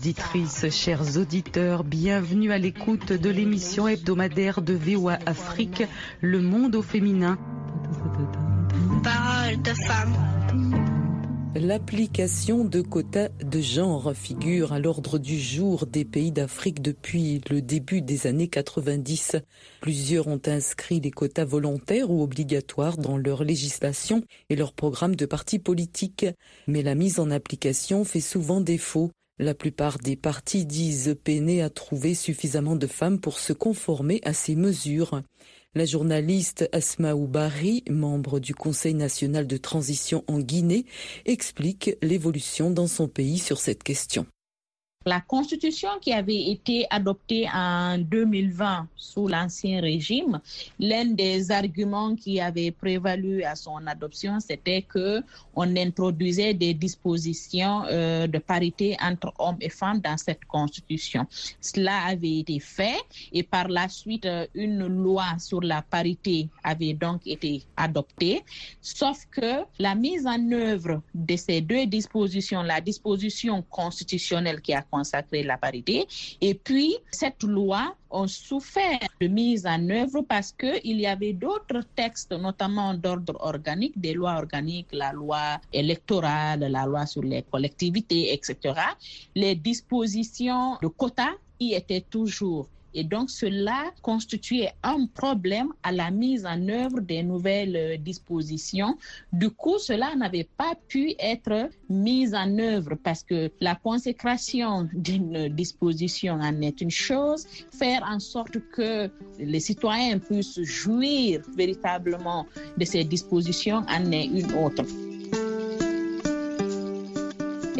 Auditrices, chers auditeurs, bienvenue à l'écoute de l'émission hebdomadaire de VOA Afrique, Le Monde au féminin. Parole de femme. L'application de quotas de genre figure à l'ordre du jour des pays d'Afrique depuis le début des années 90. Plusieurs ont inscrit les quotas volontaires ou obligatoires dans leur législation et leur programme de partis politiques. Mais la mise en application fait souvent défaut. La plupart des partis disent peiner à trouver suffisamment de femmes pour se conformer à ces mesures. La journaliste Asma Oubari, membre du Conseil national de transition en Guinée, explique l'évolution dans son pays sur cette question. La constitution qui avait été adoptée en 2020 sous l'ancien régime, l'un des arguments qui avait prévalu à son adoption, c'était que on introduisait des dispositions euh, de parité entre hommes et femmes dans cette constitution. Cela avait été fait et par la suite, euh, une loi sur la parité avait donc été adoptée. Sauf que la mise en œuvre de ces deux dispositions, la disposition constitutionnelle qui a consacré la parité, et puis cette loi ont souffert de mise en œuvre parce qu'il y avait d'autres textes, notamment d'ordre organique, des lois organiques, la loi électorale, la loi sur les collectivités, etc. Les dispositions de quotas y étaient toujours. Et donc, cela constituait un problème à la mise en œuvre des nouvelles dispositions. Du coup, cela n'avait pas pu être mis en œuvre parce que la consécration d'une disposition en est une chose, faire en sorte que les citoyens puissent jouir véritablement de ces dispositions en est une autre.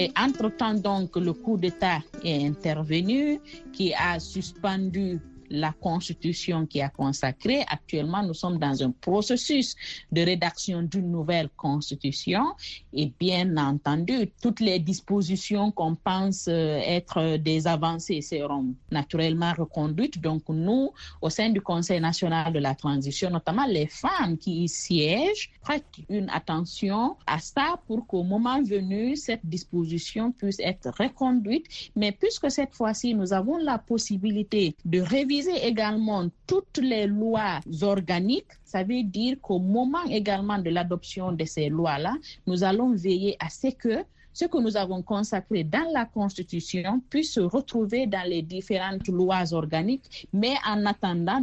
Et entre-temps, donc, le coup d'État est intervenu qui a suspendu la constitution qui a consacré. Actuellement, nous sommes dans un processus de rédaction d'une nouvelle constitution et bien entendu, toutes les dispositions qu'on pense être des avancées seront naturellement reconduites. Donc, nous, au sein du Conseil national de la transition, notamment les femmes qui y siègent, prêtent une attention à ça pour qu'au moment venu, cette disposition puisse être reconduite. Mais puisque cette fois-ci, nous avons la possibilité de réviser également toutes les lois organiques, ça veut dire qu'au moment également de l'adoption de ces lois-là, nous allons veiller à ce que ce que nous avons consacré dans la Constitution puisse se retrouver dans les différentes lois organiques. Mais en attendant,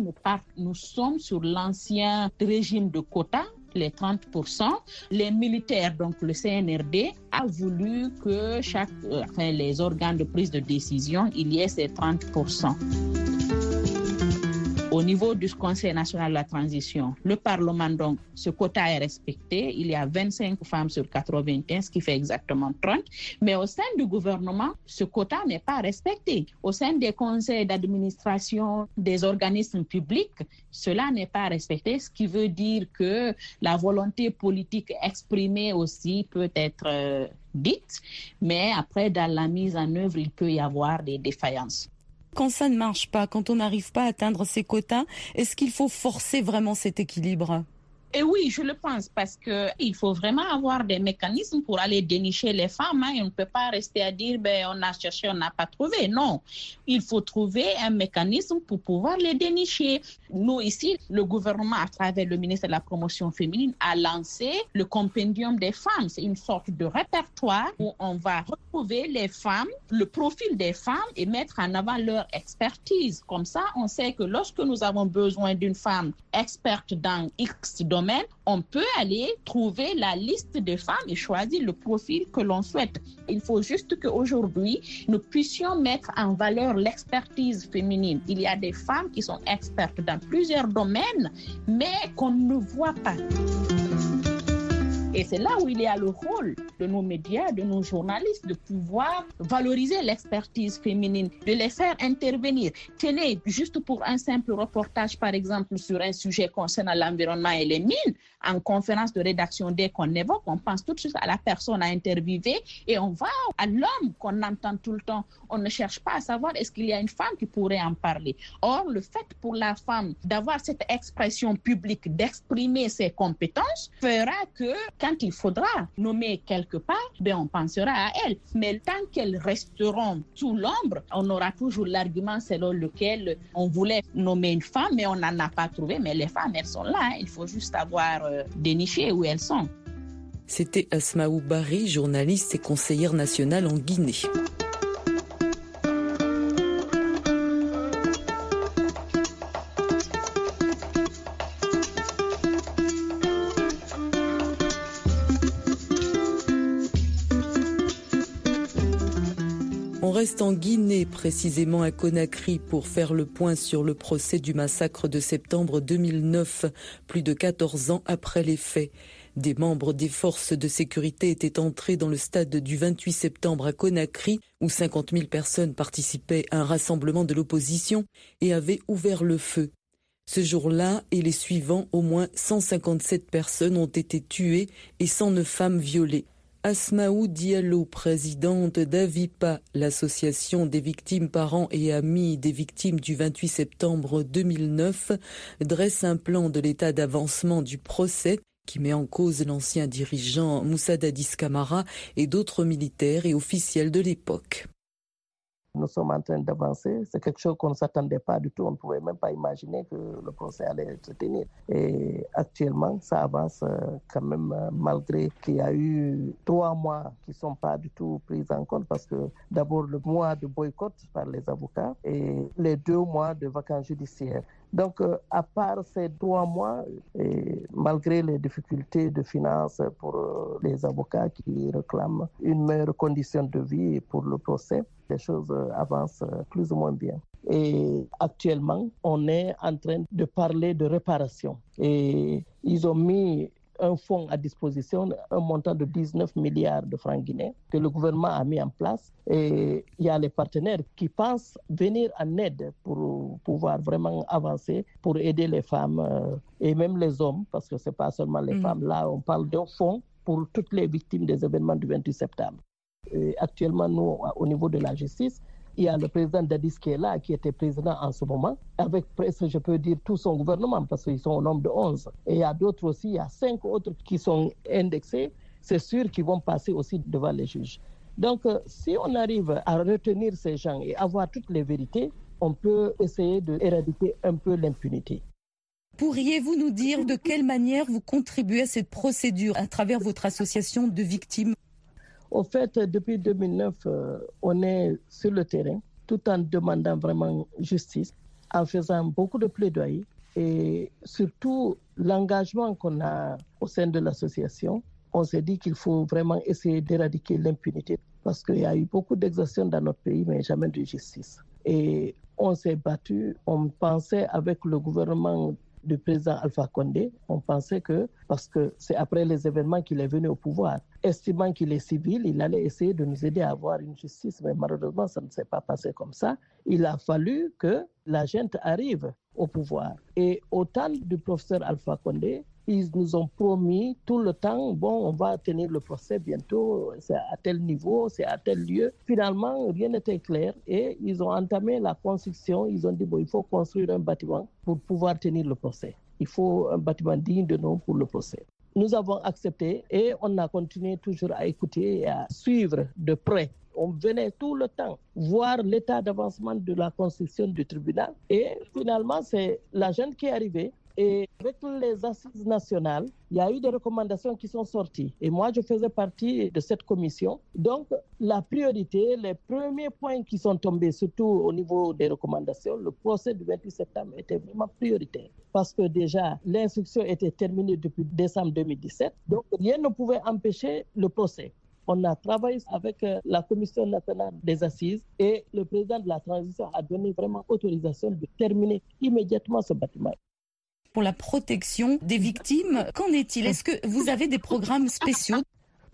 nous, sommes sur l'ancien régime de quotas les 30%. Les militaires, donc le CNRD, a voulu que enfin, les organes de prise de décision, il y ait ces 30%. Au niveau du Conseil national de la transition, le Parlement, donc, ce quota est respecté. Il y a 25 femmes sur 81, ce qui fait exactement 30. Mais au sein du gouvernement, ce quota n'est pas respecté. Au sein des conseils d'administration des organismes publics, cela n'est pas respecté, ce qui veut dire que la volonté politique exprimée aussi peut être euh, dite, mais après, dans la mise en œuvre, il peut y avoir des défaillances quand ça ne marche pas, quand on n'arrive pas à atteindre ces quotas, est-ce qu'il faut forcer vraiment cet équilibre? Et oui, je le pense parce que il faut vraiment avoir des mécanismes pour aller dénicher les femmes. Hein. On ne peut pas rester à dire ben on a cherché, on n'a pas trouvé. Non, il faut trouver un mécanisme pour pouvoir les dénicher. Nous ici, le gouvernement à travers le ministère de la promotion féminine a lancé le compendium des femmes. C'est une sorte de répertoire où on va retrouver les femmes, le profil des femmes et mettre en avant leur expertise. Comme ça, on sait que lorsque nous avons besoin d'une femme experte dans X on peut aller trouver la liste des femmes et choisir le profil que l'on souhaite. Il faut juste qu'aujourd'hui, nous puissions mettre en valeur l'expertise féminine. Il y a des femmes qui sont expertes dans plusieurs domaines, mais qu'on ne voit pas. Et c'est là où il y a le rôle de nos médias, de nos journalistes, de pouvoir valoriser l'expertise féminine, de les faire intervenir. Tenez, juste pour un simple reportage, par exemple, sur un sujet concernant l'environnement et les mines, en conférence de rédaction, dès qu'on évoque, on pense tout de suite à la personne à interviewer et on va à l'homme qu'on entend tout le temps. On ne cherche pas à savoir est-ce qu'il y a une femme qui pourrait en parler. Or, le fait pour la femme d'avoir cette expression publique, d'exprimer ses compétences, fera que quand il faudra nommer quelque part, ben on pensera à elle. Mais tant qu'elles resteront sous l'ombre, on aura toujours l'argument selon lequel on voulait nommer une femme, mais on n'en a pas trouvé. Mais les femmes, elles sont là. Hein. Il faut juste avoir euh, déniché où elles sont. C'était Asmaou Bari, journaliste et conseillère nationale en Guinée. Reste en Guinée, précisément à Conakry, pour faire le point sur le procès du massacre de septembre 2009, plus de 14 ans après les faits. Des membres des forces de sécurité étaient entrés dans le stade du 28 septembre à Conakry, où 50 000 personnes participaient à un rassemblement de l'opposition et avaient ouvert le feu. Ce jour-là et les suivants, au moins 157 personnes ont été tuées et 109 femmes violées. Asmaou Diallo, présidente d'Avipa, l'association des victimes parents et amis des victimes du 28 septembre 2009, dresse un plan de l'état d'avancement du procès qui met en cause l'ancien dirigeant Moussa Dadis Camara et d'autres militaires et officiels de l'époque nous sommes en train d'avancer. C'est quelque chose qu'on ne s'attendait pas du tout. On ne pouvait même pas imaginer que le procès allait se tenir. Et actuellement, ça avance euh, quand même euh, malgré qu'il y a eu trois mois qui ne sont pas du tout pris en compte parce que d'abord le mois de boycott par les avocats et les deux mois de vacances judiciaires. Donc, euh, à part ces trois mois, malgré les difficultés de finances pour les avocats qui réclament une meilleure condition de vie pour le procès, les choses euh, avancent euh, plus ou moins bien. Et actuellement, on est en train de parler de réparation. Et ils ont mis un fonds à disposition, un montant de 19 milliards de francs guinéens que le gouvernement a mis en place. Et il y a les partenaires qui pensent venir en aide pour pouvoir vraiment avancer, pour aider les femmes euh, et même les hommes, parce que ce n'est pas seulement les mm. femmes. Là, on parle d'un fonds pour toutes les victimes des événements du 28 septembre actuellement, nous, au niveau de la justice, il y a le président Dadis qui est là, qui était président en ce moment, avec presque, je peux dire, tout son gouvernement, parce qu'ils sont au nombre de 11. Et il y a d'autres aussi, il y a cinq autres qui sont indexés. C'est sûr qu'ils vont passer aussi devant les juges. Donc, euh, si on arrive à retenir ces gens et avoir toutes les vérités, on peut essayer d'éradiquer un peu l'impunité. Pourriez-vous nous dire de quelle manière vous contribuez à cette procédure à travers votre association de victimes? Au fait, depuis 2009, euh, on est sur le terrain tout en demandant vraiment justice, en faisant beaucoup de plaidoyer et surtout l'engagement qu'on a au sein de l'association. On s'est dit qu'il faut vraiment essayer d'éradiquer l'impunité parce qu'il y a eu beaucoup d'exactions dans notre pays, mais jamais de justice. Et on s'est battu, on pensait avec le gouvernement du président Alpha Condé, on pensait que, parce que c'est après les événements qu'il est venu au pouvoir, estimant qu'il est civil, il allait essayer de nous aider à avoir une justice, mais malheureusement, ça ne s'est pas passé comme ça. Il a fallu que la gente arrive au pouvoir. Et au temps du professeur Alpha Condé, ils nous ont promis tout le temps, bon, on va tenir le procès bientôt, c'est à tel niveau, c'est à tel lieu. Finalement, rien n'était clair et ils ont entamé la construction. Ils ont dit, bon, il faut construire un bâtiment pour pouvoir tenir le procès. Il faut un bâtiment digne de nom pour le procès. Nous avons accepté et on a continué toujours à écouter et à suivre de près on venait tout le temps voir l'état d'avancement de la construction du tribunal. Et finalement, c'est la jeune qui est arrivée et avec les assises nationales, il y a eu des recommandations qui sont sorties. Et moi, je faisais partie de cette commission. Donc, la priorité, les premiers points qui sont tombés, surtout au niveau des recommandations, le procès du 28 septembre était vraiment prioritaire. Parce que déjà, l'instruction était terminée depuis décembre 2017. Donc, rien ne pouvait empêcher le procès. On a travaillé avec euh, la Commission nationale des assises et le président de la transition a donné vraiment autorisation de terminer immédiatement ce bâtiment. Pour la protection des victimes. Qu'en est-il? Est-ce que vous avez des programmes spéciaux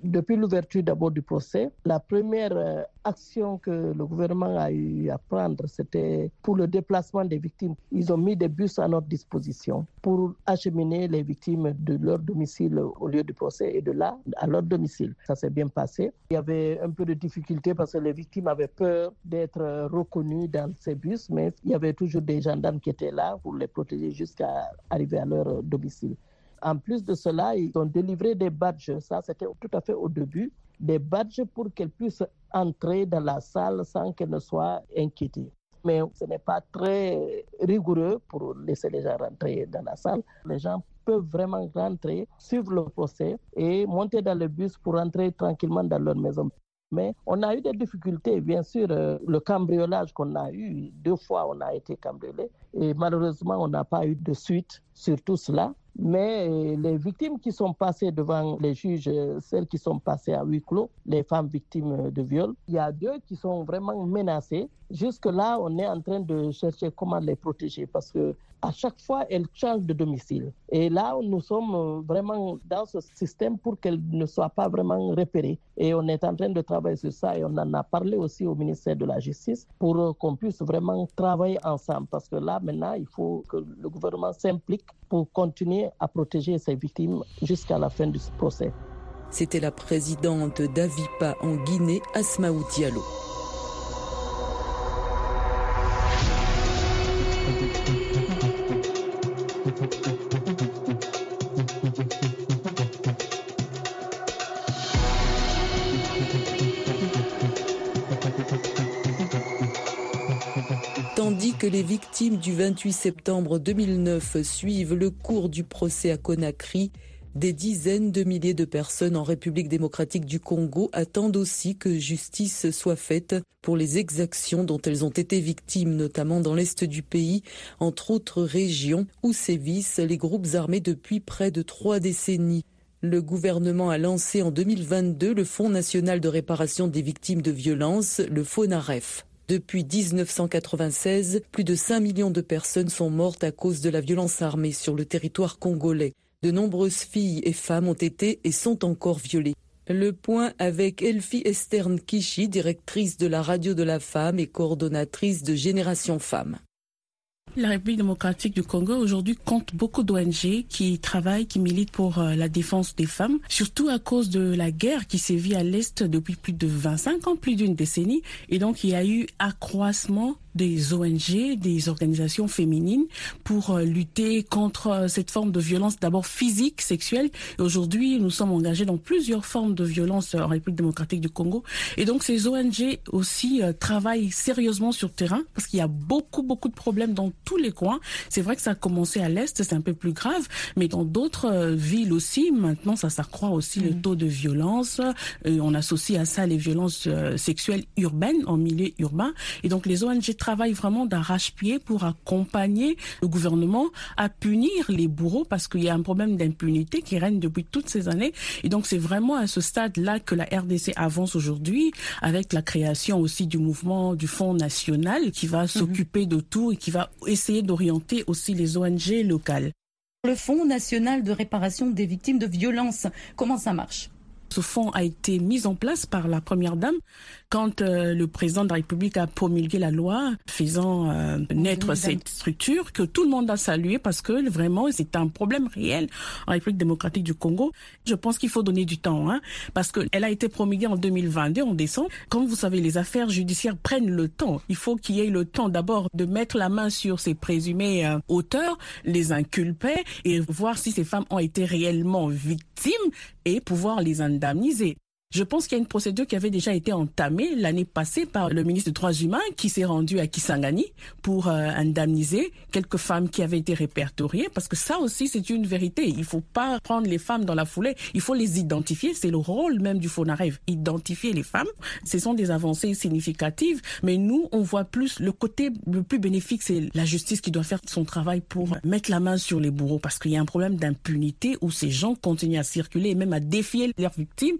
depuis l'ouverture d'abord du procès, la première euh, action que le gouvernement a eu à prendre, c'était pour le déplacement des victimes. Ils ont mis des bus à notre disposition pour acheminer les victimes de leur domicile au lieu du procès et de là à leur domicile. Ça s'est bien passé. Il y avait un peu de difficulté parce que les victimes avaient peur d'être reconnues dans ces bus, mais il y avait toujours des gendarmes qui étaient là pour les protéger jusqu'à arriver à leur domicile. En plus de cela, ils ont délivré des badges. Ça, c'était tout à fait au début. Des badges pour qu'elles puissent entrer dans la salle sans qu'elles ne soient inquiétées. Mais ce n'est pas très rigoureux pour laisser les gens rentrer dans la salle. Les gens peuvent vraiment rentrer, suivre le procès et monter dans le bus pour rentrer tranquillement dans leur maison. Mais on a eu des difficultés, bien sûr. Euh, le cambriolage qu'on a eu, deux fois on a été cambriolé et malheureusement on n'a pas eu de suite sur tout cela. Mais euh, les victimes qui sont passées devant les juges, euh, celles qui sont passées à huis clos, les femmes victimes de viol, il y a deux qui sont vraiment menacées. Jusque-là, on est en train de chercher comment les protéger parce que à chaque fois, elles changent de domicile. Et là, nous sommes euh, vraiment dans ce système pour qu'elles ne soient pas vraiment repérées. Et on est en train de travailler sur ça et on en a parlé aussi au ministère de la Justice pour qu'on puisse vraiment travailler ensemble. Parce que là, maintenant, il faut que le gouvernement s'implique pour continuer à protéger ces victimes jusqu'à la fin du procès. C'était la présidente d'Avipa en Guinée, Asmaou Diallo. Tandis que les victimes du 28 septembre 2009 suivent le cours du procès à Conakry, des dizaines de milliers de personnes en République démocratique du Congo attendent aussi que justice soit faite pour les exactions dont elles ont été victimes, notamment dans l'est du pays, entre autres régions où sévissent les groupes armés depuis près de trois décennies. Le gouvernement a lancé en 2022 le Fonds national de réparation des victimes de violences, le FONAREF. Depuis 1996, plus de 5 millions de personnes sont mortes à cause de la violence armée sur le territoire congolais. De nombreuses filles et femmes ont été et sont encore violées. Le point avec Elfie Esterne Kishi, directrice de la radio de la femme et coordonnatrice de Génération Femmes. La République démocratique du Congo aujourd'hui compte beaucoup d'ONG qui travaillent, qui militent pour euh, la défense des femmes, surtout à cause de la guerre qui sévit à l'Est depuis plus de 25 ans, plus d'une décennie. Et donc il y a eu accroissement des ONG, des organisations féminines pour euh, lutter contre euh, cette forme de violence d'abord physique, sexuelle. Et aujourd'hui, nous sommes engagés dans plusieurs formes de violence en République démocratique du Congo. Et donc ces ONG aussi travaillent sérieusement sur le terrain parce qu'il y a beaucoup, beaucoup de problèmes dans tous les coins. C'est vrai que ça a commencé à l'Est, c'est un peu plus grave, mais dans d'autres euh, villes aussi, maintenant, ça s'accroît aussi le mm. taux de violence. Et on associe à ça les violences euh, sexuelles urbaines, en milieu urbain. Et donc, les ONG travaillent vraiment d'arrache-pied pour accompagner le gouvernement à punir les bourreaux parce qu'il y a un problème d'impunité qui règne depuis toutes ces années. Et donc, c'est vraiment à ce stade-là que la RDC avance aujourd'hui avec la création aussi du mouvement du Fonds national qui va mm-hmm. s'occuper de tout et qui va essayer d'orienter aussi les ONG locales. Le Fonds national de réparation des victimes de violences, comment ça marche? Ce fonds a été mis en place par la Première Dame quand euh, le président de la République a promulgué la loi faisant euh, naître cette structure que tout le monde a salué parce que vraiment c'est un problème réel en République démocratique du Congo. Je pense qu'il faut donner du temps hein, parce qu'elle a été promulguée en 2022 en décembre. Comme vous savez, les affaires judiciaires prennent le temps. Il faut qu'il y ait le temps d'abord de mettre la main sur ces présumés euh, auteurs, les inculper et voir si ces femmes ont été réellement victimes et pouvoir les indemniser indemnisés. Je pense qu'il y a une procédure qui avait déjà été entamée l'année passée par le ministre des Droits humains qui s'est rendu à Kisangani pour euh, indemniser quelques femmes qui avaient été répertoriées parce que ça aussi c'est une vérité. Il faut pas prendre les femmes dans la foulée, il faut les identifier. C'est le rôle même du FONAREV, identifier les femmes. Ce sont des avancées significatives, mais nous on voit plus le côté le plus bénéfique, c'est la justice qui doit faire son travail pour mettre la main sur les bourreaux parce qu'il y a un problème d'impunité où ces gens continuent à circuler et même à défier leurs victimes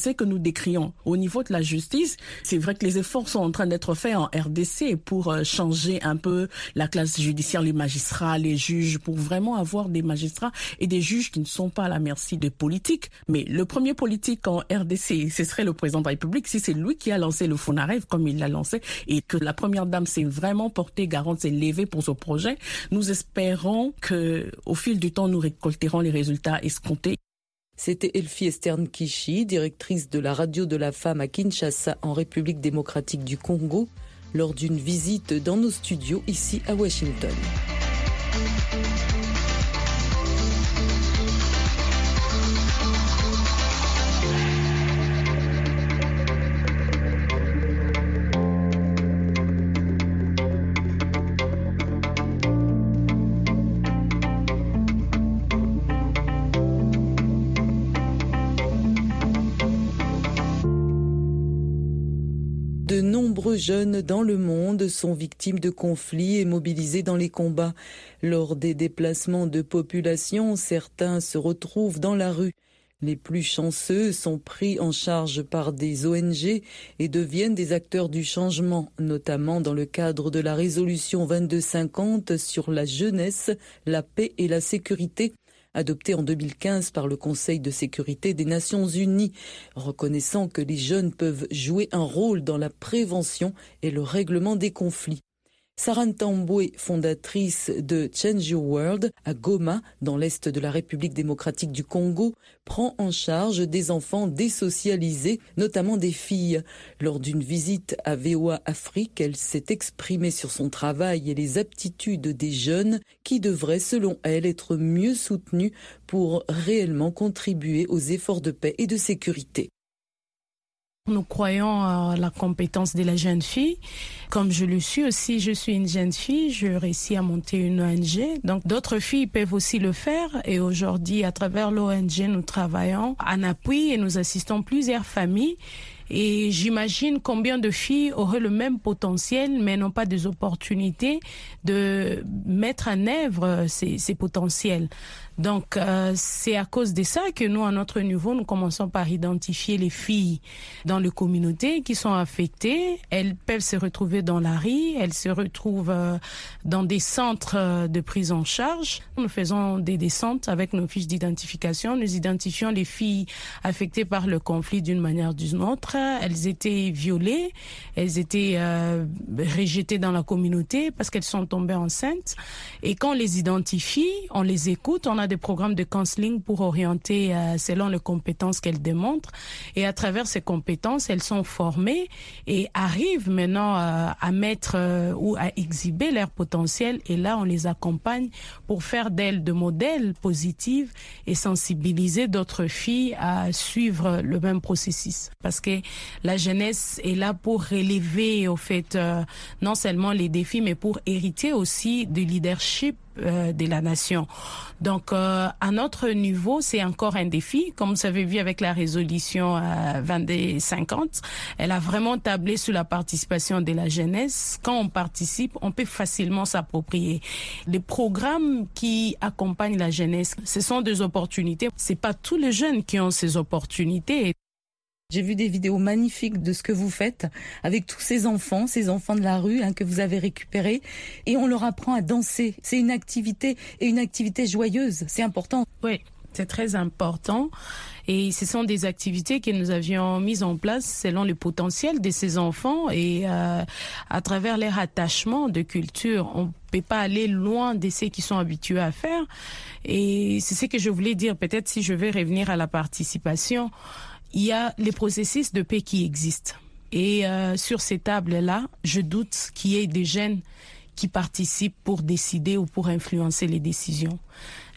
RDC que nous décrions. Au niveau de la justice, c'est vrai que les efforts sont en train d'être faits en RDC pour euh, changer un peu la classe judiciaire, les magistrats, les juges, pour vraiment avoir des magistrats et des juges qui ne sont pas à la merci des politiques. Mais le premier politique en RDC, ce serait le président de la République, si c'est lui qui a lancé le Fonaref comme il l'a lancé et que la première dame s'est vraiment portée garante, s'est levée pour ce projet, nous espérons que au fil du temps, nous récolterons les résultats escomptés. C'était Elfie Esterne Kishi, directrice de la radio de la femme à Kinshasa en République démocratique du Congo, lors d'une visite dans nos studios ici à Washington. Jeunes dans le monde sont victimes de conflits et mobilisés dans les combats. Lors des déplacements de population, certains se retrouvent dans la rue. Les plus chanceux sont pris en charge par des ONG et deviennent des acteurs du changement, notamment dans le cadre de la résolution 2250 sur la jeunesse, la paix et la sécurité adopté en 2015 par le Conseil de sécurité des Nations Unies, reconnaissant que les jeunes peuvent jouer un rôle dans la prévention et le règlement des conflits. Sarah Ntambwe, fondatrice de Change Your World à Goma, dans l'est de la République démocratique du Congo, prend en charge des enfants désocialisés, notamment des filles. Lors d'une visite à VOA Afrique, elle s'est exprimée sur son travail et les aptitudes des jeunes qui devraient, selon elle, être mieux soutenus pour réellement contribuer aux efforts de paix et de sécurité. Nous croyons à la compétence de la jeune fille. Comme je le suis aussi, je suis une jeune fille, je réussis à monter une ONG. Donc d'autres filles peuvent aussi le faire. Et aujourd'hui, à travers l'ONG, nous travaillons en appui et nous assistons plusieurs familles. Et j'imagine combien de filles auraient le même potentiel, mais n'ont pas des opportunités de mettre en œuvre ces, ces potentiels. Donc, euh, c'est à cause de ça que nous, à notre niveau, nous commençons par identifier les filles dans les communautés qui sont affectées. Elles peuvent se retrouver dans la rue, elles se retrouvent euh, dans des centres euh, de prise en charge. Nous faisons des descentes avec nos fiches d'identification. Nous identifions les filles affectées par le conflit d'une manière ou d'une autre. Elles étaient violées, elles étaient euh, rejetées dans la communauté parce qu'elles sont tombées enceintes. Et quand on les identifie, on les écoute, des programmes de counseling pour orienter euh, selon les compétences qu'elles démontrent. Et à travers ces compétences, elles sont formées et arrivent maintenant euh, à mettre euh, ou à exhiber leur potentiel. Et là, on les accompagne pour faire d'elles de modèles positifs et sensibiliser d'autres filles à suivre le même processus. Parce que la jeunesse est là pour relever, au fait, euh, non seulement les défis, mais pour hériter aussi du leadership euh, de la nation. Donc, euh, à notre niveau, c'est encore un défi. Comme vous avez vu avec la résolution euh, 2250, elle a vraiment tablé sur la participation de la jeunesse. Quand on participe, on peut facilement s'approprier. Les programmes qui accompagnent la jeunesse, ce sont des opportunités. C'est pas tous les jeunes qui ont ces opportunités. J'ai vu des vidéos magnifiques de ce que vous faites avec tous ces enfants, ces enfants de la rue hein, que vous avez récupérés, et on leur apprend à danser. C'est une activité et une activité joyeuse. C'est important. Oui, c'est très important. Et ce sont des activités que nous avions mises en place selon le potentiel de ces enfants et euh, à travers leur attachement de culture. On peut pas aller loin de ce qu'ils sont habitués à faire. Et c'est ce que je voulais dire. Peut-être si je vais revenir à la participation il y a les processus de paix qui existent. Et euh, sur ces tables-là, je doute qu'il y ait des jeunes qui participent pour décider ou pour influencer les décisions.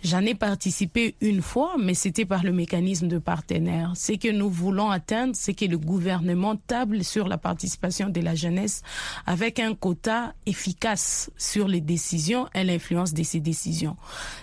J'en ai participé une fois, mais c'était par le mécanisme de partenaire. Ce que nous voulons atteindre, c'est que le gouvernement table sur la participation de la jeunesse avec un quota efficace sur les décisions et l'influence de ces décisions.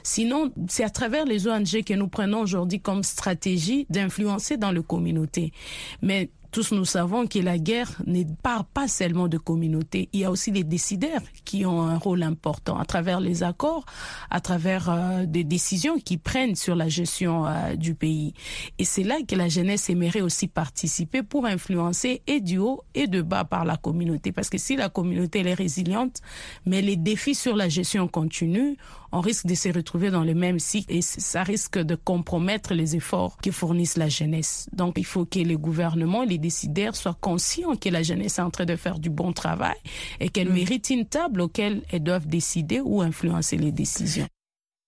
Sinon, c'est à travers les ONG que nous prenons aujourd'hui comme stratégie d'influencer dans les communautés. Mais Tous nous savons que la guerre ne part pas seulement de communautés. Il y a aussi des décideurs qui ont un rôle important à travers les accords, à travers euh, des décisions qu'ils prennent sur la gestion euh, du pays. Et c'est là que la jeunesse aimerait aussi participer pour influencer et du haut et de bas par la communauté. Parce que si la communauté elle est résiliente, mais les défis sur la gestion continue, on risque de se retrouver dans le même cycle et ça risque de compromettre les efforts que fournissent la jeunesse. Donc il faut que les gouvernements les décideurs soient conscients que la jeunesse est en train de faire du bon travail et qu'elle mm. mérite une table auquel elles doivent décider ou influencer les décisions.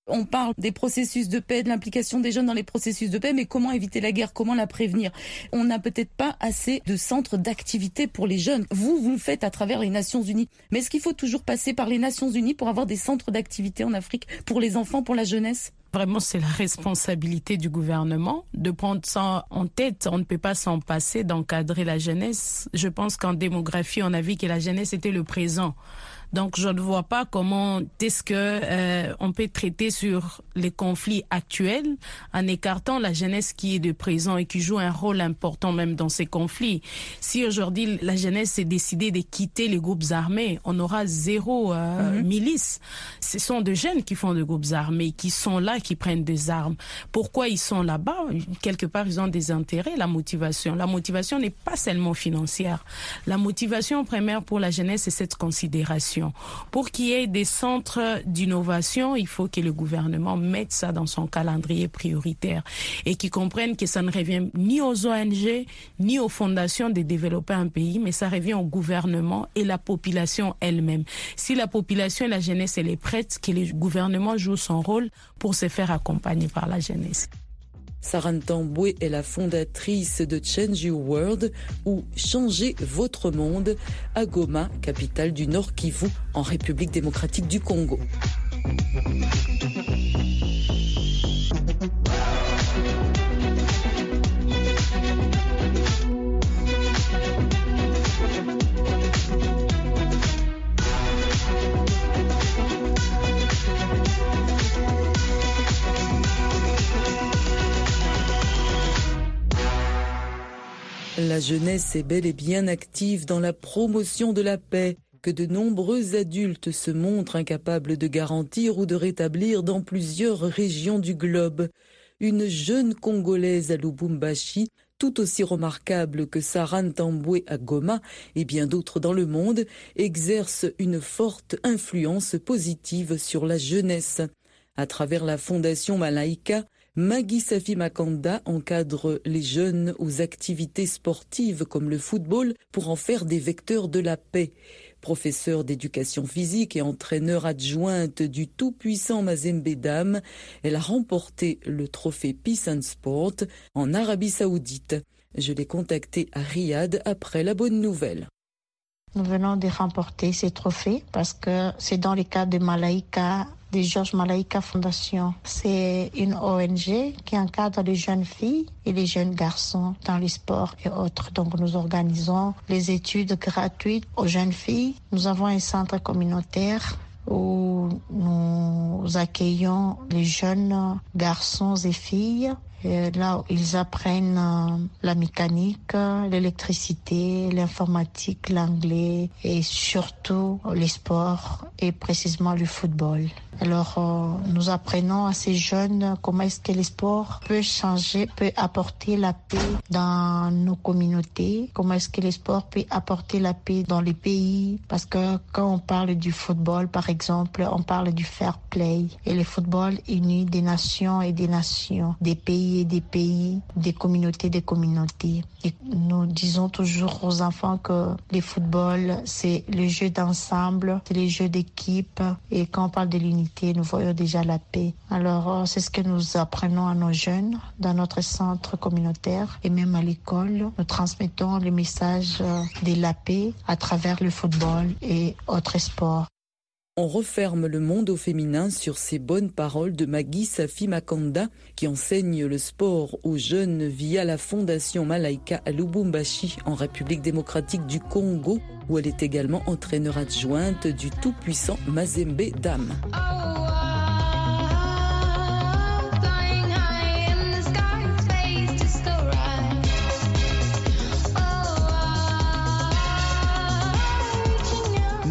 On parle des processus de paix, de l'implication des jeunes dans les processus de paix, mais comment éviter la guerre? Comment la prévenir? On n'a peut-être pas assez de centres d'activité pour les jeunes. Vous, vous le faites à travers les Nations Unies. Mais est-ce qu'il faut toujours passer par les Nations Unies pour avoir des centres d'activité en Afrique pour les enfants, pour la jeunesse? Vraiment, c'est la responsabilité du gouvernement de prendre ça en tête. On ne peut pas s'en passer d'encadrer la jeunesse. Je pense qu'en démographie, on a vu que la jeunesse était le présent. Donc je ne vois pas comment est-ce que euh, on peut traiter sur les conflits actuels en écartant la jeunesse qui est de présent et qui joue un rôle important même dans ces conflits. Si aujourd'hui la jeunesse s'est décidée de quitter les groupes armés, on aura zéro euh, mhm. milice. Ce sont des jeunes qui font des groupes armés, qui sont là, qui prennent des armes. Pourquoi ils sont là-bas? Quelque part, ils ont des intérêts, la motivation. La motivation n'est pas seulement financière. La motivation première pour la jeunesse, c'est cette considération. Pour qu'il y ait des centres d'innovation, il faut que le gouvernement mette ça dans son calendrier prioritaire et qu'il comprenne que ça ne revient ni aux ONG ni aux fondations de développer un pays, mais ça revient au gouvernement et la population elle-même. Si la population et la jeunesse elle est prête, que le gouvernement joue son rôle pour se faire accompagner par la jeunesse. Sarah Ntambwe est la fondatrice de Change Your World ou Changer votre monde à Goma, capitale du Nord Kivu, en République démocratique du Congo. La jeunesse est bel et bien active dans la promotion de la paix que de nombreux adultes se montrent incapables de garantir ou de rétablir dans plusieurs régions du globe. Une jeune Congolaise à Lubumbashi, tout aussi remarquable que Sarah Ntambwe à Goma et bien d'autres dans le monde, exerce une forte influence positive sur la jeunesse. À travers la fondation Malaika, Maggie Safi Makanda encadre les jeunes aux activités sportives comme le football pour en faire des vecteurs de la paix. Professeure d'éducation physique et entraîneur adjointe du tout-puissant Mazembe Dam, elle a remporté le trophée Peace and Sport en Arabie Saoudite. Je l'ai contactée à Riyad après la bonne nouvelle. Nous venons de remporter ces trophées parce que c'est dans le cadre de Malaika de Georges Malaika Fondation. C'est une ONG qui encadre les jeunes filles et les jeunes garçons dans les sports et autres. Donc nous organisons les études gratuites aux jeunes filles. Nous avons un centre communautaire où nous accueillons les jeunes garçons et filles là, ils apprennent euh, la mécanique, l'électricité, l'informatique, l'anglais et surtout les sports et précisément le football. Alors, euh, nous apprenons à ces jeunes comment est-ce que le sport peut changer, peut apporter la paix dans nos communautés, comment est-ce que le sport peut apporter la paix dans les pays. Parce que quand on parle du football, par exemple, on parle du fair play. Et le football unit des nations et des nations, des pays et des pays, des communautés des communautés. Et nous disons toujours aux enfants que le football, c'est le jeu d'ensemble, c'est le jeu d'équipe. Et quand on parle de l'unité, nous voyons déjà la paix. Alors, euh, c'est ce que nous apprenons à nos jeunes dans notre centre communautaire et même à l'école. Nous transmettons le message euh, de la paix à travers le football et autres sports. On referme le monde au féminin sur ces bonnes paroles de Maggie Safi Makanda qui enseigne le sport aux jeunes via la fondation Malaika à Lubumbashi en République démocratique du Congo où elle est également entraîneur adjointe du tout-puissant Mazembe Dam.